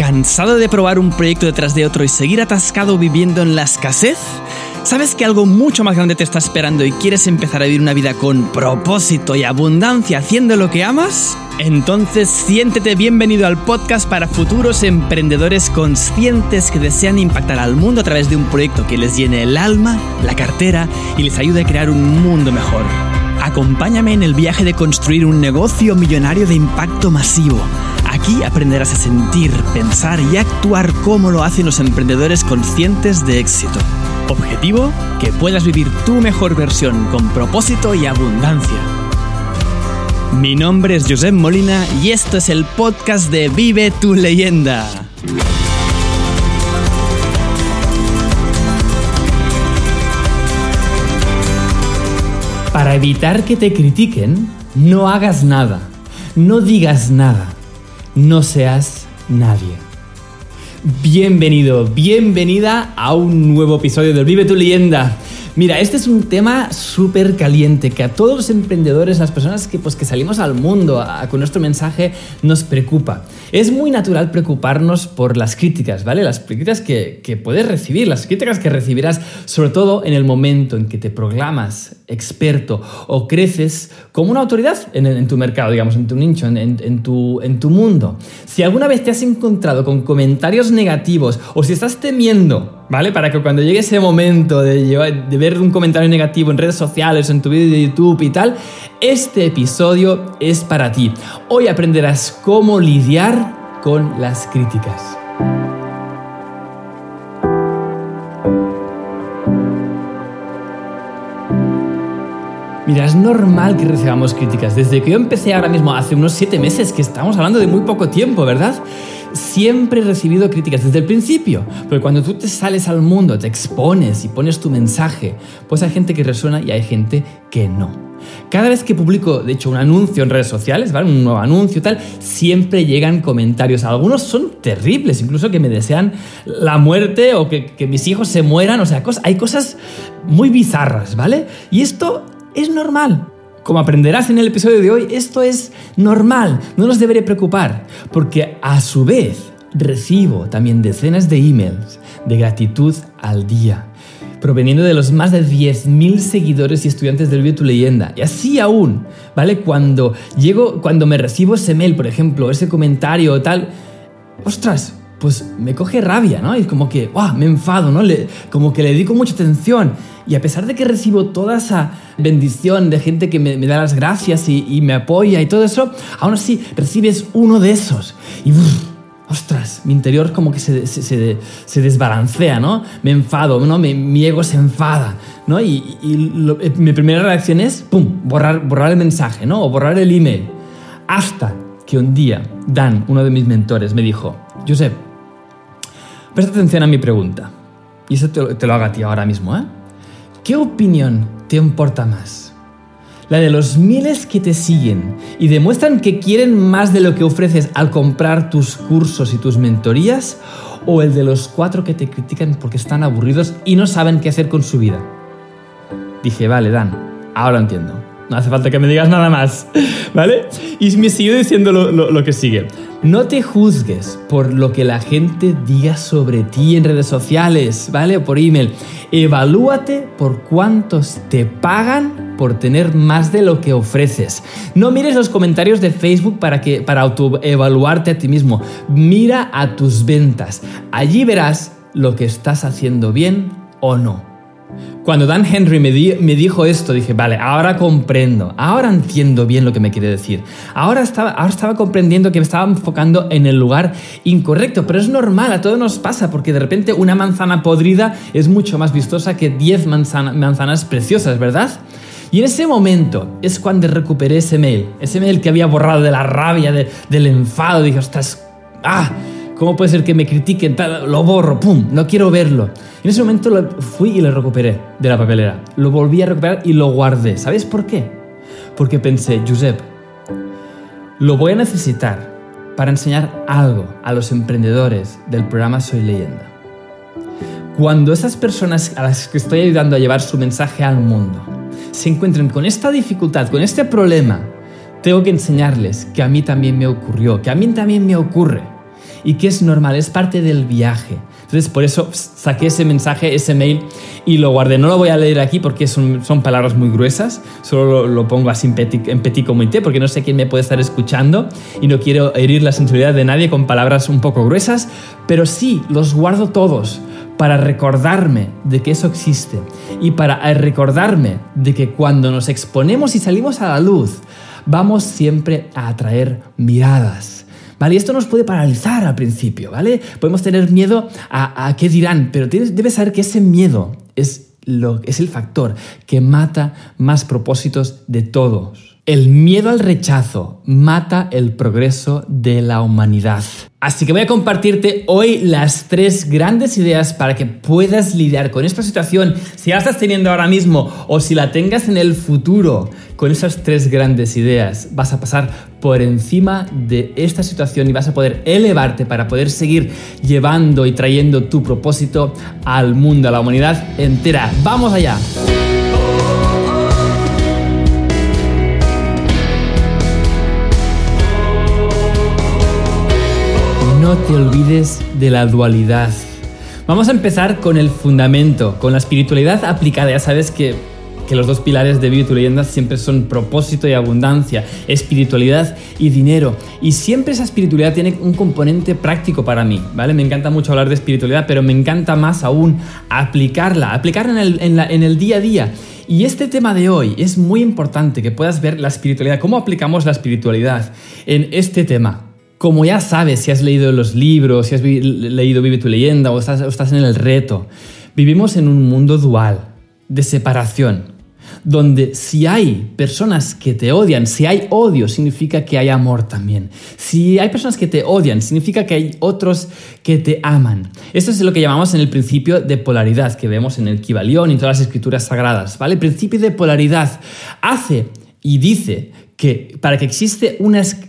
¿Cansado de probar un proyecto detrás de otro y seguir atascado viviendo en la escasez? ¿Sabes que algo mucho más grande te está esperando y quieres empezar a vivir una vida con propósito y abundancia haciendo lo que amas? Entonces siéntete bienvenido al podcast para futuros emprendedores conscientes que desean impactar al mundo a través de un proyecto que les llene el alma, la cartera y les ayude a crear un mundo mejor. Acompáñame en el viaje de construir un negocio millonario de impacto masivo Aquí aprenderás a sentir, pensar y actuar como lo hacen los emprendedores conscientes de éxito. Objetivo, que puedas vivir tu mejor versión con propósito y abundancia. Mi nombre es Josep Molina y esto es el podcast de Vive tu leyenda. Para evitar que te critiquen, no hagas nada, no digas nada no seas nadie. Bienvenido, bienvenida a un nuevo episodio de Vive tu leyenda. Mira, este es un tema súper caliente que a todos los emprendedores, las personas que, pues, que salimos al mundo con nuestro mensaje, nos preocupa. Es muy natural preocuparnos por las críticas, ¿vale? Las críticas que, puedes recibir, las críticas que recibirás, sobre todo en el momento en que te proclamas experto o creces como una autoridad en, tu mercado, digamos, en tu nicho, en tu mundo. Si alguna vez te has encontrado con comentarios negativos o si estás temiendo ¿vale? Para que cuando llegue ese momento de, de ver un comentario negativo en redes sociales, en tu vídeo de YouTube y tal, este episodio es para ti. Hoy aprenderás cómo lidiar con las críticas. Mira, es normal que recibamos críticas. Desde que yo empecé ahora mismo, hace unos siete meses, que estamos hablando de muy poco tiempo, ¿verdad? Siempre he recibido críticas desde el principio, pero cuando tú te sales al mundo, te expones y pones tu mensaje, pues hay gente que resuena y hay gente que no. Cada vez que publico, de hecho, un anuncio en redes sociales, ¿vale? Un nuevo anuncio y tal, siempre llegan comentarios. Algunos son terribles, incluso que me desean la muerte o que, que mis hijos se mueran. O sea, hay cosas muy bizarras, ¿vale? Y esto es normal. Como aprenderás en el episodio de hoy, esto es normal, no nos debería preocupar, porque a su vez recibo también decenas de emails de gratitud al día, proveniendo de los más de 10.000 seguidores y estudiantes del Video Tu Leyenda. Y así aún, ¿vale? Cuando llego, cuando me recibo ese mail, por ejemplo, ese comentario o tal, ostras, pues me coge rabia, ¿no? Y como que, ¡guau! Me enfado, ¿no? Le, como que le dedico mucha atención. Y a pesar de que recibo toda esa bendición de gente que me, da las gracias y, me apoya y todo eso, aún así recibes uno de esos. Y, ostras, mi interior como que se, se, desbalancea, ¿no? Me enfado, ¿no? mi ego se enfada, ¿no? Y, eh, mi primera reacción es, ¡pum!, borrar, borrar el mensaje, ¿no? O borrar el email. Hasta que un día Dan, uno de mis mentores, me dijo, Josep, Presta atención a mi pregunta. Y eso te, lo hago a ti ahora mismo, ¿eh? ¿Qué opinión te importa más? ¿La de los miles que te siguen y demuestran que quieren más de lo que ofreces al comprar tus cursos y tus mentorías? ¿O el de los cuatro que te critican porque están aburridos y no saben qué hacer con su vida? Dije, vale, Dan, ahora entiendo. No hace falta que me digas nada más, ¿vale? Y me siguió diciendo lo, que sigue. No te juzgues por lo que la gente diga sobre ti en redes sociales, ¿vale? O por email. Evalúate por cuántos te pagan por tener más de lo que ofreces. No mires los comentarios de Facebook para, que, para autoevaluarte a ti mismo. Mira a tus ventas. Allí verás lo que estás haciendo bien o no. Cuando Dan Henry me, dijo esto, dije, vale, ahora comprendo, ahora entiendo bien lo que me quiere decir. Ahora estaba, estaba comprendiendo que me estaba enfocando en el lugar incorrecto, pero es normal, a todos nos pasa, porque de repente una manzana podrida es mucho más vistosa que 10 manzanas preciosas, ¿verdad? Y en ese momento es cuando recuperé ese mail, ese mail que había borrado de la rabia, del enfado, dije, estás... ¡Ah! ¿Cómo puede ser que me critiquen? Lo borro, ¡pum! No quiero verlo. En ese momento fui y lo recuperé de la papelera. Lo volví a recuperar y lo guardé. ¿Sabes por qué? Porque pensé, Josep, lo voy a necesitar para enseñar algo a los emprendedores del programa Soy Leyenda. Cuando esas personas a las que estoy ayudando a llevar su mensaje al mundo se encuentren con esta dificultad, con este problema, tengo que enseñarles que a mí también me ocurrió, que a mí también me ocurre y que es normal, es parte del viaje. Entonces por eso saqué ese mensaje, ese mail y lo guardé. No lo voy a leer aquí porque son, son palabras muy gruesas, solo lo, pongo así en petit, en petit comité porque no sé quién me puede estar escuchando y no quiero herir la sensibilidad de nadie con palabras un poco gruesas, pero sí, los guardo todos para recordarme de que eso existe y para recordarme de que cuando nos exponemos y salimos a la luz, vamos siempre a atraer miradas ¿vale? Y esto nos puede paralizar al principio, ¿vale? Podemos tener miedo a, qué dirán, pero debes saber que ese miedo es, lo, es el factor que mata más propósitos de todos. El miedo al rechazo mata el progreso de la humanidad. Así que voy a compartirte hoy las tres grandes ideas para que puedas lidiar con esta situación, si la estás teniendo ahora mismo o si la tengas en el futuro. Con esas tres grandes ideas vas a pasar por encima de esta situación y vas a poder elevarte para poder seguir llevando y trayendo tu propósito al mundo, a la humanidad entera. ¡Vamos allá! No te olvides de la dualidad. Vamos a empezar con el fundamento, con la espiritualidad aplicada. Ya sabes que, que los dos pilares de Vive tu leyenda siempre son propósito y abundancia, espiritualidad y dinero. Y siempre esa espiritualidad tiene un componente práctico para mí, ¿vale? Me encanta mucho hablar de espiritualidad, pero me encanta más aún aplicarla, aplicarla en el, en el día a día. Y este tema de hoy es muy importante que puedas ver la espiritualidad, cómo aplicamos la espiritualidad en este tema. Como ya sabes, si has leído los libros, si has leído Vive tu leyenda o estás, estás en el reto, vivimos en un mundo dual, de separación, donde si hay personas que te odian, si hay odio, significa que hay amor también. Si hay personas que te odian, significa que hay otros que te aman. Esto es lo que llamamos en el principio de polaridad, que vemos en el Kibalión y en todas las escrituras sagradas, ¿vale? El principio de polaridad hace y dice que para que, existe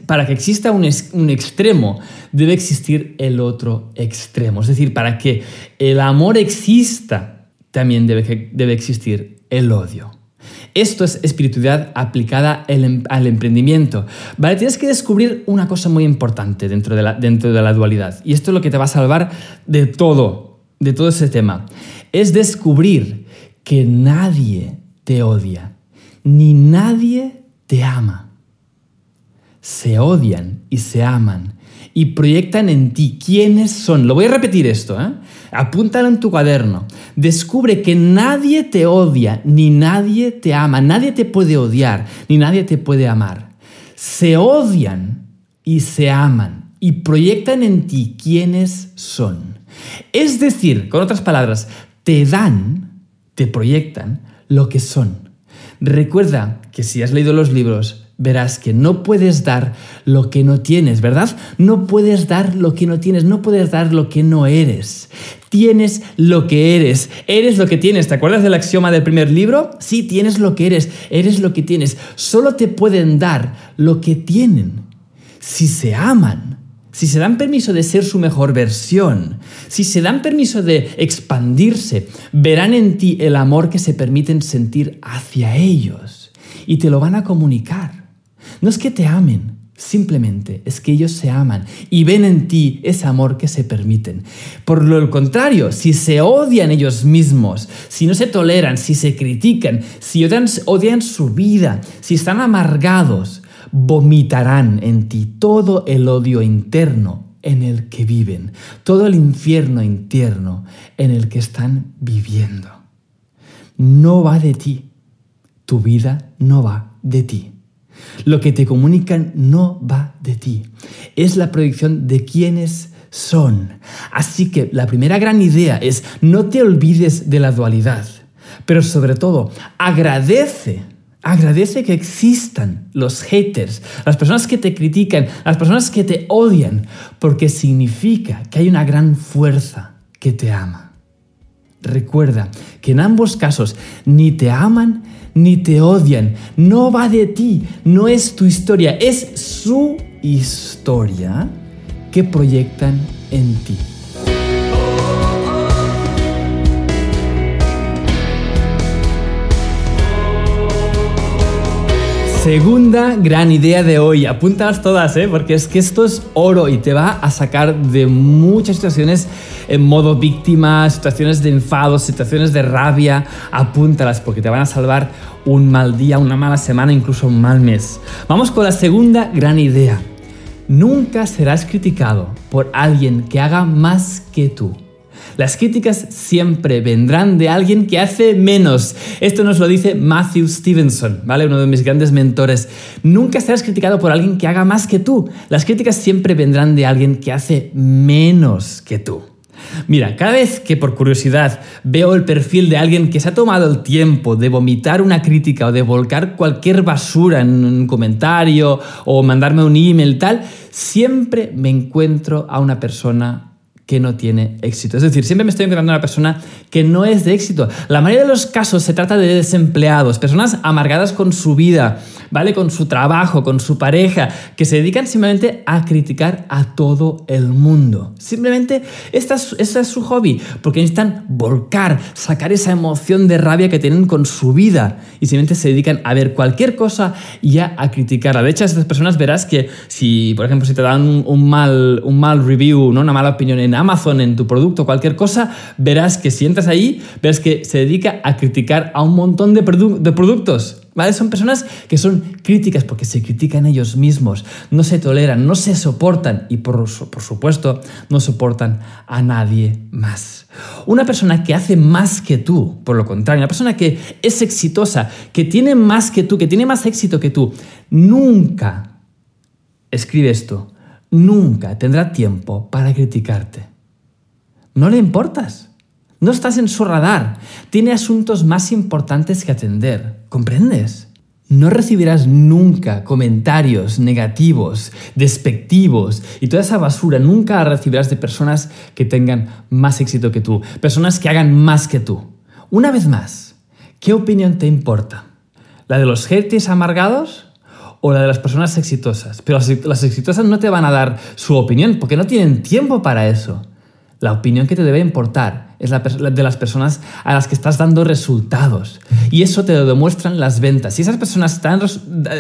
para que exista un, un, extremo debe existir el otro extremo. Es decir, para que el amor exista, también debe, debe existir el odio. Esto es espiritualidad aplicada em, al emprendimiento. Vale, tienes que descubrir una cosa muy importante dentro de, la, dentro de la dualidad. Y esto es lo que te va a salvar de todo, de todo ese tema. Es descubrir que nadie te odia, ni nadie te ama. Se odian y se aman y proyectan en ti quiénes son. Lo voy a repetir esto, ¿eh? apúntalo en tu cuaderno. Descubre que nadie te odia ni nadie te ama. Nadie te puede odiar ni nadie te puede amar. Se odian y se aman y proyectan en ti quiénes son. Es decir, con otras palabras, te dan, te proyectan lo que son. Recuerda que si has leído los libros, verás que no puedes dar lo que no tienes, ¿verdad? No puedes dar lo que no tienes, no puedes dar lo que no eres. Tienes lo que eres, eres lo que tienes. ¿Te acuerdas del axioma del primer libro? Sí, tienes lo que eres, eres lo que tienes. Solo te pueden dar lo que tienen. Si se aman, si se dan permiso de ser su mejor versión, si se dan permiso de expandirse, verán en ti el amor que se permiten sentir hacia ellos y te lo van a comunicar. No es que te amen, simplemente es que ellos se aman y ven en ti ese amor que se permiten. Por lo contrario, si se odian ellos mismos, si no se toleran, si se critican, si odian, su vida, si están amargados, vomitarán en ti todo el odio interno en el que viven, todo el infierno interno en el que están viviendo. No va de ti, tu vida no va de ti. Lo que te comunican no va de ti, es la proyección de quienes son. Así que la primera gran idea es no te olvides de la dualidad, pero sobre todo agradece Agradece que existan los haters, las personas que te critican, las personas que te odian, porque significa que hay una gran fuerza que te ama. Recuerda que en ambos casos ni te aman ni te odian. No va de ti, no es tu historia, es su historia que proyectan en ti. Segunda gran idea de hoy. Apúntalas todas, ¿eh? porque es que esto es oro y te va a sacar de muchas situaciones en modo víctima, situaciones de enfado, situaciones de rabia. Apúntalas porque te van a salvar un mal día, una mala semana, incluso un mal mes. Vamos con la segunda gran idea. Nunca serás criticado por alguien que haga más que tú. Las críticas siempre vendrán de alguien que hace menos. Esto nos lo dice Matthew Stevenson, ¿vale? Uno de mis grandes mentores. Nunca serás criticado por alguien que haga más que tú. Las críticas siempre vendrán de alguien que hace menos que tú. Mira, cada vez que por curiosidad veo el perfil de alguien que se ha tomado el tiempo de vomitar una crítica o de volcar cualquier basura en un comentario o mandarme un email tal, siempre me encuentro a una persona que no tiene éxito. Es decir, siempre me estoy encontrando a una persona que no es de éxito. La mayoría de los casos se trata de desempleados, personas amargadas con su vida, ¿vale? Con su trabajo, con su pareja, que se dedican simplemente a criticar a todo el mundo. Simplemente esta es, es su hobby, porque necesitan volcar, sacar esa emoción de rabia que tienen con su vida y simplemente se dedican a ver cualquier cosa y a, criticarla. De hecho, estas personas verás que si, por ejemplo, si te dan un, mal, un mal review, ¿no? una mala opinión en Amazon, en tu producto, cualquier cosa, verás que si entras ahí, verás que se dedica a criticar a un montón de, productos. ¿Vale? Son personas que son críticas porque se critican ellos mismos, no se toleran, no se soportan y por, supuesto no soportan a nadie más. Una persona que hace más que tú, por lo contrario, una persona que es exitosa, que tiene más que tú, que tiene más éxito que tú, nunca, escribe esto, nunca tendrá tiempo para criticarte. No le importas. No estás en su radar. Tiene asuntos más importantes que atender. ¿Comprendes? No recibirás nunca comentarios negativos, despectivos y toda esa basura. Nunca recibirás de personas que tengan más éxito que tú, personas que hagan más que tú. Una vez más, ¿qué opinión te importa? ¿La de los haters amargados o la de las personas exitosas? Pero las exitosas no te van a dar su opinión porque no tienen tiempo para eso. La opinión que te debe importar es la de las personas a las que estás dando resultados. Y eso te lo demuestran las ventas. Si esas personas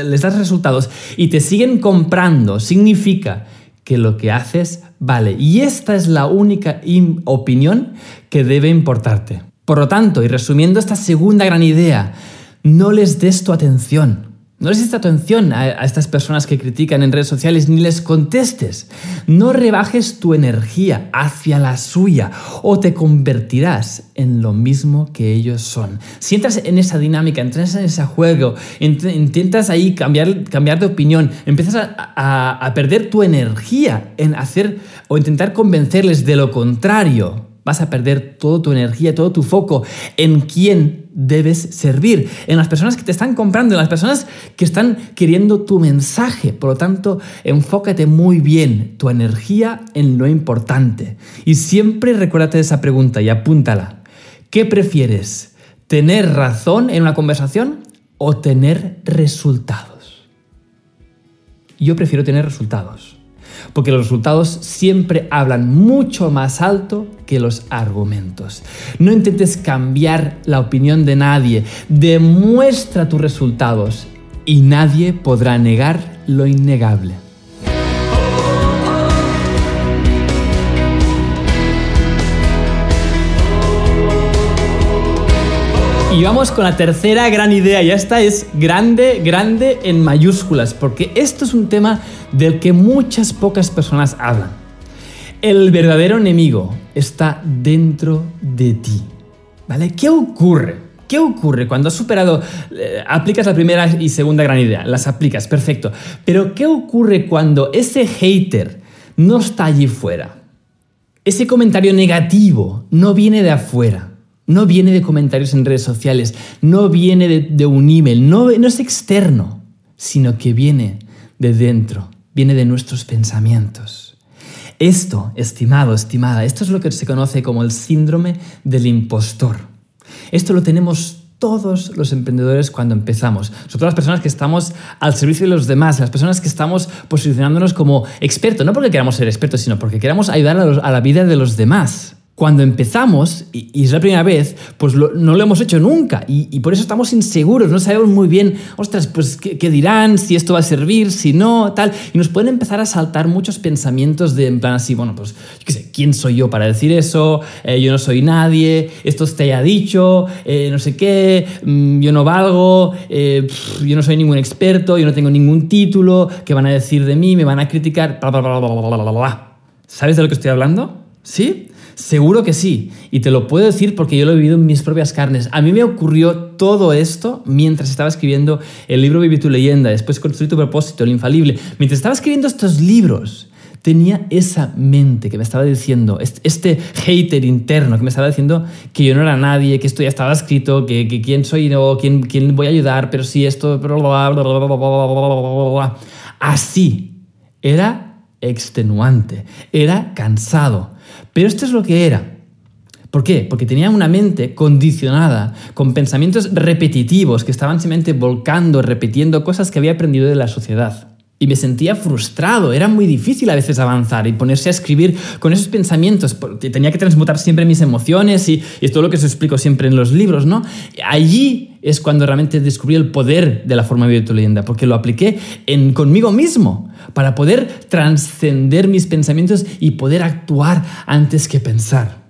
les das resultados y te siguen comprando, significa que lo que haces vale. Y esta es la única opinión que debe importarte. Por lo tanto, y resumiendo esta segunda gran idea, no les des tu atención. No les des atención a, a, estas personas que critican en redes sociales ni les contestes. No rebajes tu energía hacia la suya o te convertirás en lo mismo que ellos son. Si entras en esa dinámica, entras en ese juego, intentas ahí cambiar, cambiar de opinión, empiezas a, a perder tu energía en hacer o intentar convencerles de lo contrario, vas a perder toda tu energía, todo tu foco en quién debes servir, en las personas que te están comprando, en las personas que están queriendo tu mensaje. Por lo tanto, enfócate muy bien tu energía en lo importante. Y siempre recuérdate de esa pregunta y apúntala. ¿Qué prefieres? ¿Tener razón en una conversación o tener resultados? Yo prefiero tener resultados porque los resultados siempre hablan mucho más alto los argumentos. No intentes cambiar la opinión de nadie, demuestra tus resultados y nadie podrá negar lo innegable. Y vamos con la tercera gran idea, y esta es grande, grande en mayúsculas, porque esto es un tema del que muchas pocas personas hablan. El verdadero enemigo está dentro de ti. ¿Vale? ¿Qué ocurre? ¿Qué ocurre cuando has superado, eh, aplicas la primera y segunda gran idea? Las aplicas, perfecto. Pero ¿qué ocurre cuando ese hater no está allí fuera? Ese comentario negativo no viene de afuera. No viene de comentarios en redes sociales, no viene de, un email, no, no es externo, sino que viene de dentro, viene de nuestros pensamientos. Esto, estimado, estimada, esto es lo que se conoce como el síndrome del impostor. Esto lo tenemos todos los emprendedores cuando empezamos. Sobre las personas que estamos al servicio de los demás, las personas que estamos posicionándonos como expertos, no porque queramos ser expertos, sino porque queramos ayudar a, a la vida de los demás. Cuando empezamos, y, es la primera vez, pues no lo hemos hecho nunca. Y, por eso estamos inseguros, no sabemos muy bien, ostras, pues ¿qué, dirán, si esto va a servir, si no, tal. Y nos pueden empezar a saltar muchos pensamientos de, en plan así, bueno, pues, yo qué sé, ¿quién soy yo para decir eso? Eh, yo no soy nadie, esto te haya dicho, eh, no sé qué, mm, yo no valgo, eh, yo no soy ningún experto, yo no tengo ningún título, ¿qué van a decir de mí? Me van a criticar, bla, bla, bla. ¿Sabes de lo que estoy hablando? ¿Sí? Seguro que sí. Y te lo puedo decir porque yo lo he vivido en mis propias carnes. A mí me ocurrió todo esto mientras estaba escribiendo el libro Vive tu leyenda, después Construir tu propósito, el infalible. Mientras estaba escribiendo estos libros, tenía esa mente que me estaba diciendo, este hater interno que me estaba diciendo que yo no era nadie, que esto ya estaba escrito, que, quién soy yo, quién, quién voy a ayudar, pero si esto... Así. Era extenuante, era cansado. Pero esto es lo que era. ¿Por qué? Porque tenía una mente condicionada, con pensamientos repetitivos que estaban simplemente volcando, repitiendo cosas que había aprendido de la sociedad. Y me sentía frustrado, era muy difícil a veces avanzar y ponerse a escribir con esos pensamientos, tenía que transmutar siempre mis emociones y, y todo lo que os explico siempre en los libros, ¿no? Allí es cuando realmente descubrí el poder de la forma de tu leyenda, porque lo apliqué en, conmigo mismo para poder trascender mis pensamientos y poder actuar antes que pensar.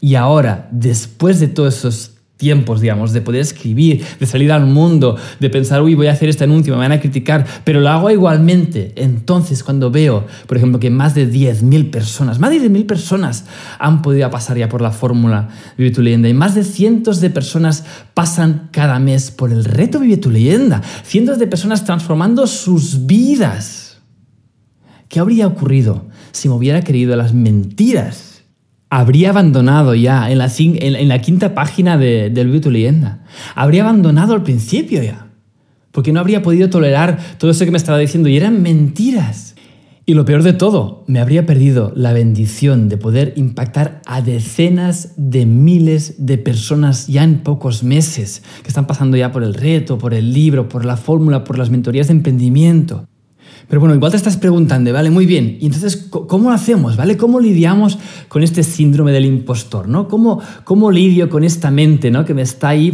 Y ahora, después de todos esos tiempos, digamos, de poder escribir, de salir al mundo, de pensar, uy, voy a hacer este anuncio, me van a criticar, pero lo hago igualmente. Entonces, cuando veo, por ejemplo, que más de 10.000 personas, más de 10.000 personas han podido pasar ya por la fórmula Vive tu leyenda y más de cientos de personas pasan cada mes por el reto Vive tu leyenda, cientos de personas transformando sus vidas. ¿Qué habría ocurrido si me hubiera creído las mentiras habría abandonado ya en la, en la quinta página de, del tu leyenda. Habría abandonado al principio ya. Porque no habría podido tolerar todo eso que me estaba diciendo. Y eran mentiras. Y lo peor de todo, me habría perdido la bendición de poder impactar a decenas de miles de personas ya en pocos meses, que están pasando ya por el reto, por el libro, por la fórmula, por las mentorías de emprendimiento. Pero bueno, igual te estás preguntando, ¿vale? Muy bien. Y entonces, ¿cómo hacemos? ¿Vale? ¿Cómo lidiamos con este síndrome del impostor? ¿no? ¿Cómo, cómo lidio con esta mente ¿no? que me está ahí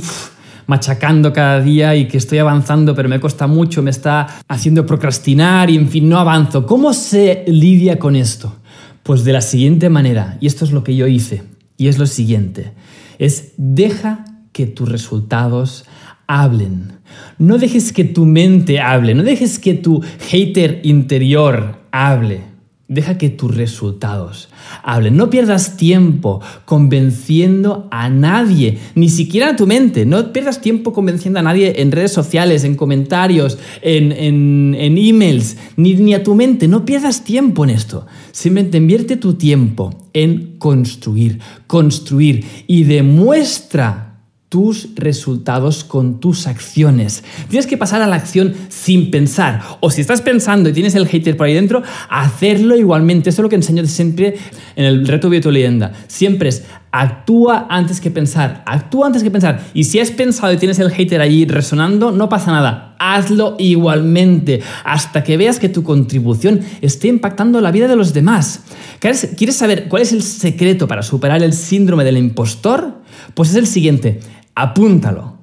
machacando cada día y que estoy avanzando pero me cuesta mucho, me está haciendo procrastinar y en fin, no avanzo? ¿Cómo se lidia con esto? Pues de la siguiente manera, y esto es lo que yo hice, y es lo siguiente, es deja que tus resultados hablen. No dejes que tu mente hable, no dejes que tu hater interior hable. Deja que tus resultados hablen. No pierdas tiempo convenciendo a nadie, ni siquiera a tu mente. No pierdas tiempo convenciendo a nadie en redes sociales, en comentarios, en, en, emails, ni, ni a tu mente. No pierdas tiempo en esto. Simplemente invierte tu tiempo en construir, construir y demuestra tus resultados con tus acciones. Tienes que pasar a la acción sin pensar. O si estás pensando y tienes el hater por ahí dentro, hacerlo igualmente. Eso es lo que enseño siempre en el reto de tu leyenda. Siempre es actúa antes que pensar. Actúa antes que pensar. Y si has pensado y tienes el hater allí resonando, no pasa nada. Hazlo igualmente hasta que veas que tu contribución esté impactando la vida de los demás. ¿Quieres saber cuál es el secreto para superar el síndrome del impostor? Pues es el siguiente apúntalo.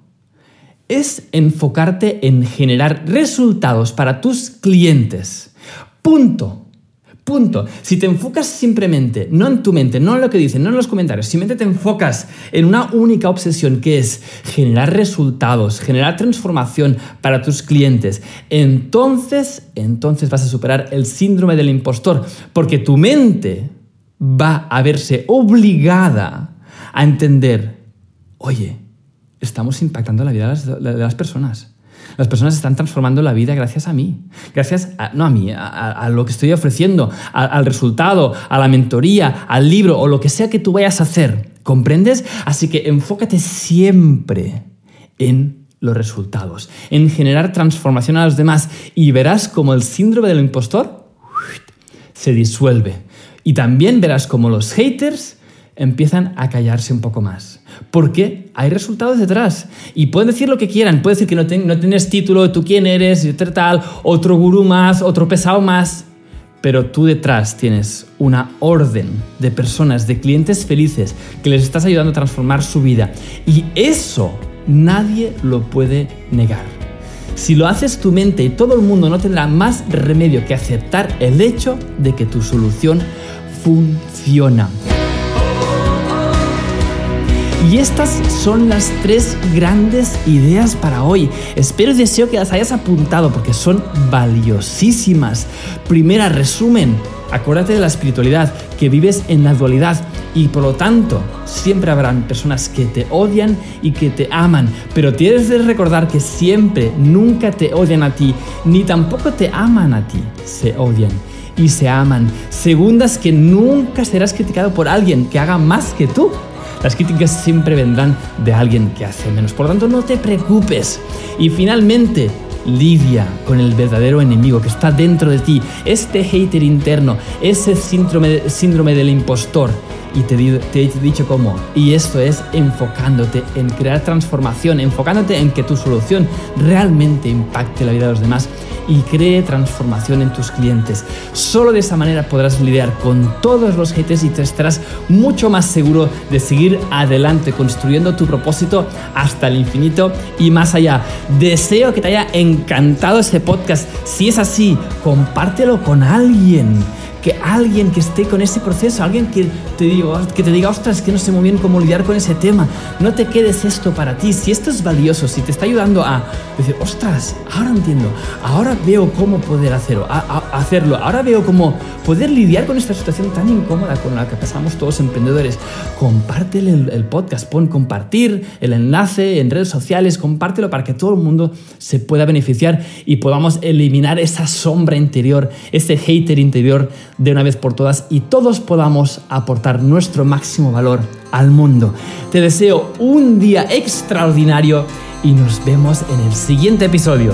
Es enfocarte en generar resultados para tus clientes. Punto. Punto. Si te enfocas simplemente, no en tu mente, no en lo que dicen, no en los comentarios, simplemente te enfocas en una única obsesión que es generar resultados, generar transformación para tus clientes, entonces, entonces vas a superar el síndrome del impostor, porque tu mente va a verse obligada a entender, oye, estamos impactando la vida de las, personas. Las personas están transformando la vida gracias a mí. Gracias, a, no a mí, a, lo que estoy ofreciendo, al resultado, a la mentoría, al libro o lo que sea que tú vayas a hacer. ¿Comprendes? Así que enfócate siempre en los resultados, en generar transformación a los demás y verás como el síndrome del impostor se disuelve. Y también verás como los haters empiezan a callarse un poco más. Porque hay resultados detrás. Y pueden decir lo que quieran. Pueden decir que no, tienes título, tú quién eres, tal, otro gurú más, otro pesado más. pero tú detrás tienes una orden de personas, de clientes felices, que les estás ayudando a transformar su vida. Y eso nadie lo puede negar. Si lo haces tu mente y todo el mundo no tendrá más remedio que aceptar el hecho de que tu solución funciona. Y estas son las tres grandes ideas para hoy. Espero y deseo que las hayas apuntado porque son valiosísimas. Primera, resumen. Acuérdate de la espiritualidad, que vives en la dualidad y por lo tanto siempre habrán personas que te odian y que te aman, pero tienes que recordar que siempre, nunca te odian a ti, ni tampoco te aman a ti, se odian y se aman. Segundas, que nunca serás criticado por alguien que haga más que tú. Las críticas siempre vendrán de alguien que hace menos. Por lo tanto, no te preocupes. Y finalmente, lidia con el verdadero enemigo que está dentro de ti, este hater interno, ese síndrome, síndrome del impostor. Y te, te, he dicho cómo. Y esto es enfocándote en crear transformación, enfocándote en que tu solución realmente impacte la vida de los demás y cree transformación en tus clientes. Solo de esa manera podrás lidiar con todos los haters y te estarás mucho más seguro de seguir adelante construyendo tu propósito hasta el infinito y más allá. Deseo que te haya encantado este podcast. Si es así, compártelo con alguien que alguien que esté con ese proceso, alguien que te, diga, que te diga, ostras, que no sé muy bien cómo lidiar con ese tema. No te quedes esto para ti. Si esto es valioso, si te está ayudando a decir, ostras, ahora entiendo, ahora veo cómo poder hacerlo, hacerlo, ahora veo cómo poder lidiar con esta situación tan incómoda con la que pasamos todos emprendedores. Compártelo el, el podcast, pon compartir el enlace en redes sociales, compártelo para que todo el mundo se pueda beneficiar y podamos eliminar esa sombra interior, ese hater interior de una vez por todas y todos podamos aportar nuestro máximo valor al mundo. Te deseo un día extraordinario y nos vemos en el siguiente episodio.